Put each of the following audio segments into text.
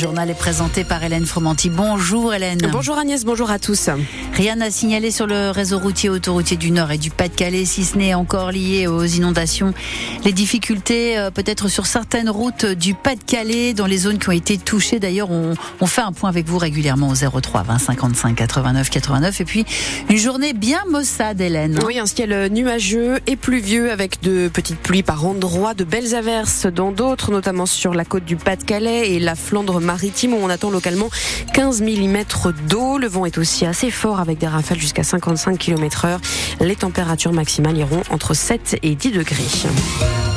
journal est présenté par Hélène Fromanti. Bonjour Hélène. Bonjour Agnès, bonjour à tous. Rien n'a signalé sur le réseau routier autoroutier du Nord et du Pas-de-Calais, si ce n'est encore lié aux inondations. Les difficultés euh, peut-être sur certaines routes du Pas-de-Calais, dans les zones qui ont été touchées. D'ailleurs, on, on, fait un point avec vous régulièrement au 03 20 55 89 89. Et puis, une journée bien maussade, Hélène. Oui, un ciel nuageux et pluvieux avec de petites pluies par endroits, de belles averses dans d'autres, notamment sur la côte du Pas-de-Calais et la Flandre maritime où on attend localement 15 mm d'eau. Le vent est aussi assez fort avec des rafales jusqu'à 55 km heure. Les températures maximales iront entre 7 et 10 degrés.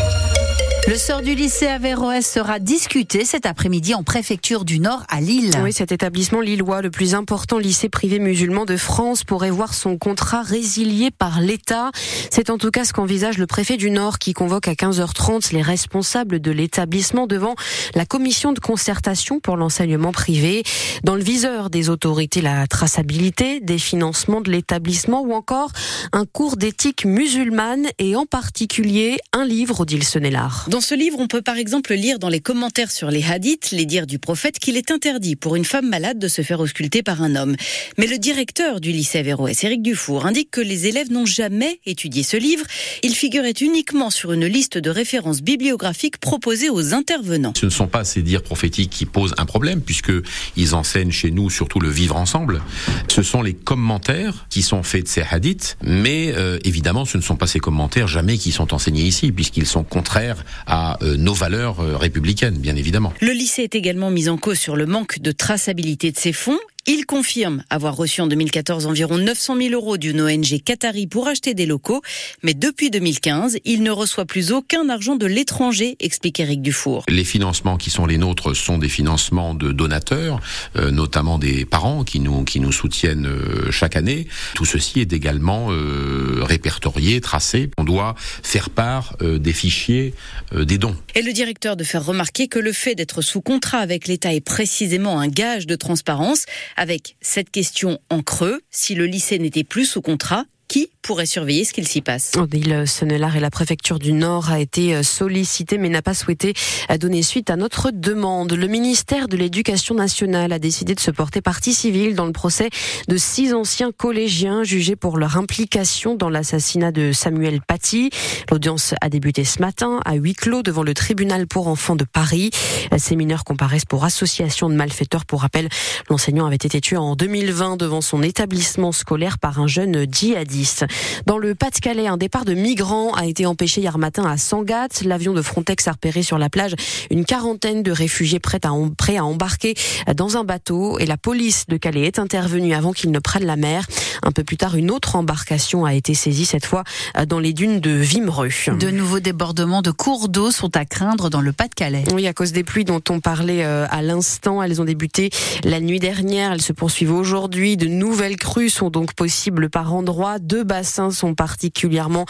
Le sort du lycée Averroès sera discuté cet après-midi en préfecture du Nord à Lille. Oui, cet établissement lillois, le plus important lycée privé musulman de France, pourrait voir son contrat résilié par l'État. C'est en tout cas ce qu'envisage le préfet du Nord qui convoque à 15h30 les responsables de l'établissement devant la commission de concertation pour l'enseignement privé. Dans le viseur des autorités, la traçabilité des financements de l'établissement ou encore un cours d'éthique musulmane et en particulier un livre, Odile Senelard. Dans ce livre, on peut par exemple lire dans les commentaires sur les hadiths, les dires du prophète, qu'il est interdit pour une femme malade de se faire ausculter par un homme. Mais le directeur du lycée Averroès, Éric Dufour, indique que les élèves n'ont jamais étudié ce livre. Il figurait uniquement sur une liste de références bibliographiques proposées aux intervenants. Ce ne sont pas ces dires prophétiques qui posent un problème, puisque ils enseignent chez nous surtout le vivre ensemble. Ce sont les commentaires qui sont faits de ces hadiths, mais euh, évidemment, ce ne sont pas ces commentaires jamais qui sont enseignés ici, puisqu'ils sont contraires à euh, nos valeurs euh, républicaines, bien évidemment. Le lycée est également mis en cause sur le manque de traçabilité de ses fonds il confirme avoir reçu en 2014 environ 900 000 euros d'une ONG qatari pour acheter des locaux, mais depuis 2015, il ne reçoit plus aucun argent de l'étranger, explique Eric Dufour. Les financements qui sont les nôtres sont des financements de donateurs, euh, notamment des parents qui nous qui nous soutiennent euh, chaque année. Tout ceci est également euh, répertorié, tracé. On doit faire part euh, des fichiers euh, des dons. Et le directeur de faire remarquer que le fait d'être sous contrat avec l'État est précisément un gage de transparence avec cette question en creux, si le lycée n'était plus sous contrat, qui pourrait surveiller ce qu'il s'y passe. Odile Senelard et la préfecture du Nord a été sollicité mais n'a pas souhaité donner suite à notre demande. Le ministère de l'Éducation nationale a décidé de se porter partie civile dans le procès de six anciens collégiens jugés pour leur implication dans l'assassinat de Samuel Paty. L'audience a débuté ce matin à huis clos devant le tribunal pour enfants de Paris. Ces mineurs comparaissent pour association de malfaiteurs. Pour rappel, l'enseignant avait été tué en 2020 devant son établissement scolaire par un jeune djihadiste. Dans le Pas-de-Calais, un départ de migrants a été empêché hier matin à Sangat. L'avion de Frontex a repéré sur la plage une quarantaine de réfugiés prêts à, prêts à embarquer dans un bateau et la police de Calais est intervenue avant qu'ils ne prennent la mer. Un peu plus tard, une autre embarcation a été saisie, cette fois dans les dunes de Vimereux. De nouveaux débordements de cours d'eau sont à craindre dans le Pas-de-Calais. Oui, à cause des pluies dont on parlait à l'instant, elles ont débuté la nuit dernière, elles se poursuivent aujourd'hui. De nouvelles crues sont donc possibles par endroits. Deux bassins sont particulièrement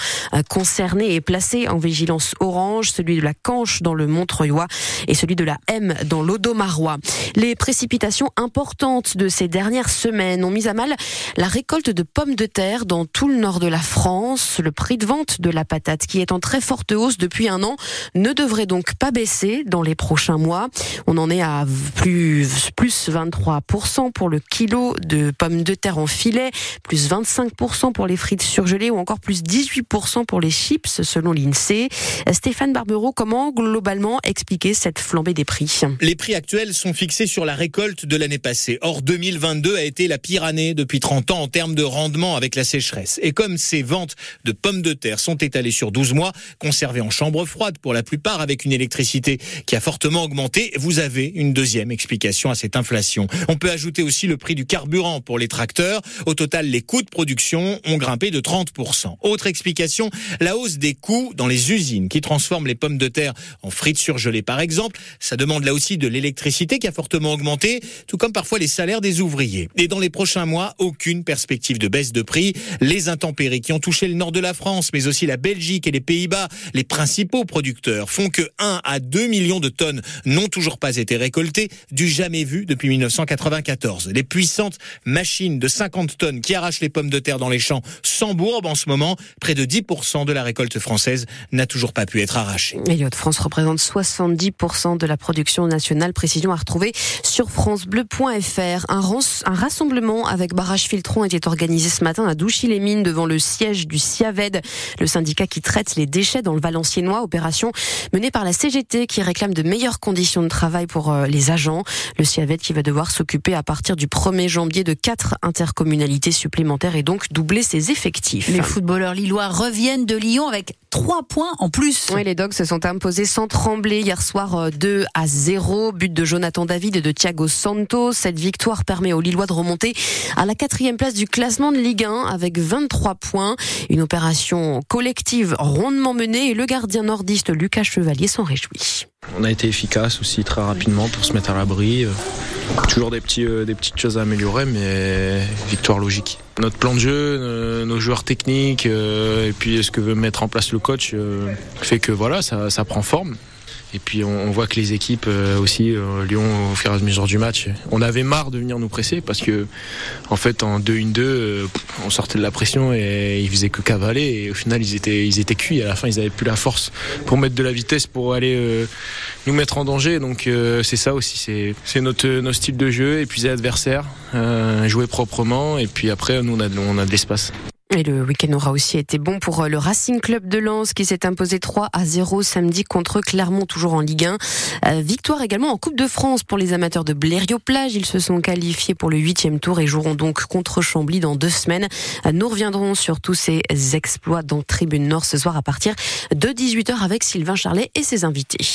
concernés et placés en vigilance orange, celui de la Canche dans le Montreuilois et celui de la M dans l'Audomarois. Les précipitations importantes de ces dernières semaines ont mis à mal la récolte de pommes de terre dans tout le nord de la France. Le prix de vente de la patate, qui est en très forte hausse depuis un an, ne devrait donc pas baisser dans les prochains mois. On en est à plus, plus 23% pour le kilo de pommes de terre en filet, plus 25% pour les frites surgelées ou encore plus 18% pour les chips selon l'INSEE. Stéphane Barbereau, comment globalement expliquer cette flambée des prix? Les prix actuels sont fixés sur la récolte de l'année passée. Or, 2022 a été la pire année depuis 30 ans en termes de rendement avec la sécheresse. Et comme ces ventes de pommes de terre sont étalées sur 12 mois, conservées en chambre froide pour la plupart avec une électricité qui a fortement augmenté, vous avez une deuxième explication à cette inflation. On peut ajouter aussi le prix du carburant pour les tracteurs. Au total, les coûts de production ont grimpé de 30%. Autre explication, la hausse des coûts dans les usines qui transforment les pommes de terre en frites surgelées par exemple. Ça demande là aussi de l'électricité qui a fortement augmenté, tout comme parfois les salaires des ouvriers. Et dans les prochains mois, aucune perspective de baisse de prix. Les intempéries qui ont touché le nord de la France, mais aussi la Belgique et les Pays-Bas, les principaux producteurs, font que 1 à 2 millions de tonnes n'ont toujours pas été récoltées, du jamais vu depuis 1994. Les puissantes machines de 50 tonnes qui arrachent les pommes de terre dans les champs Sambourbe en ce moment. Près de 10% de la récolte française n'a toujours pas pu être arrachée. De France représente 70% de la production nationale. Précision à retrouver sur francebleu.fr. Un, un rassemblement avec barrage Filtron était organisé ce matin à Douchy-les-Mines devant le siège du CIAVED, le syndicat qui traite les déchets dans le Valenciennois. Opération menée par la CGT qui réclame de meilleures conditions de travail pour euh, les agents. Le CIAVED qui va devoir s'occuper à partir du 1er janvier de quatre intercommunalités supplémentaires et donc doubler ses effectifs. Les footballeurs lillois reviennent de Lyon avec trois points en plus. Oui, les Dogs se sont imposés sans trembler hier soir 2 euh, à 0. But de Jonathan David et de Thiago Santos. Cette victoire permet aux Lillois de remonter à la quatrième place du classement de Ligue 1 avec 23 points. Une opération collective rondement menée et le gardien nordiste Lucas Chevalier s'en réjouit. On a été efficace aussi très rapidement pour se mettre à l'abri. Toujours des, petits, euh, des petites choses à améliorer, mais victoire logique. Notre plan de jeu, euh, nos joueurs techniques, euh, et puis ce que veut mettre en place le coach, fait que voilà, ça, ça prend forme. Et puis on, voit que les équipes euh, aussi, euh, Lyon au fur et à mesure du match, on avait marre de venir nous presser parce que en fait en 2-1-2, euh, on sortait de la pression et ils faisaient que cavaler et au final ils étaient ils étaient cuits. À la fin ils avaient plus la force pour mettre de la vitesse pour aller nous mettre en danger. Donc c'est ça aussi, c'est notre style de jeu, épuiser l'adversaire, jouer proprement et puis après nous on a on a de l'espace. Et le week-end aura aussi été bon pour euh, le Racing Club de Lens qui s'est imposé 3 à 0 samedi contre Clermont, toujours en Ligue 1. Euh, victoire également en Coupe de France pour les amateurs de Blériot-Plage. Ils se sont qualifiés pour le huitième tour et joueront donc contre Chambly dans deux semaines. Euh, nous reviendrons sur tous ces exploits dans Tribune Nord ce soir à partir de 18h avec Sylvain Charlet et ses invités.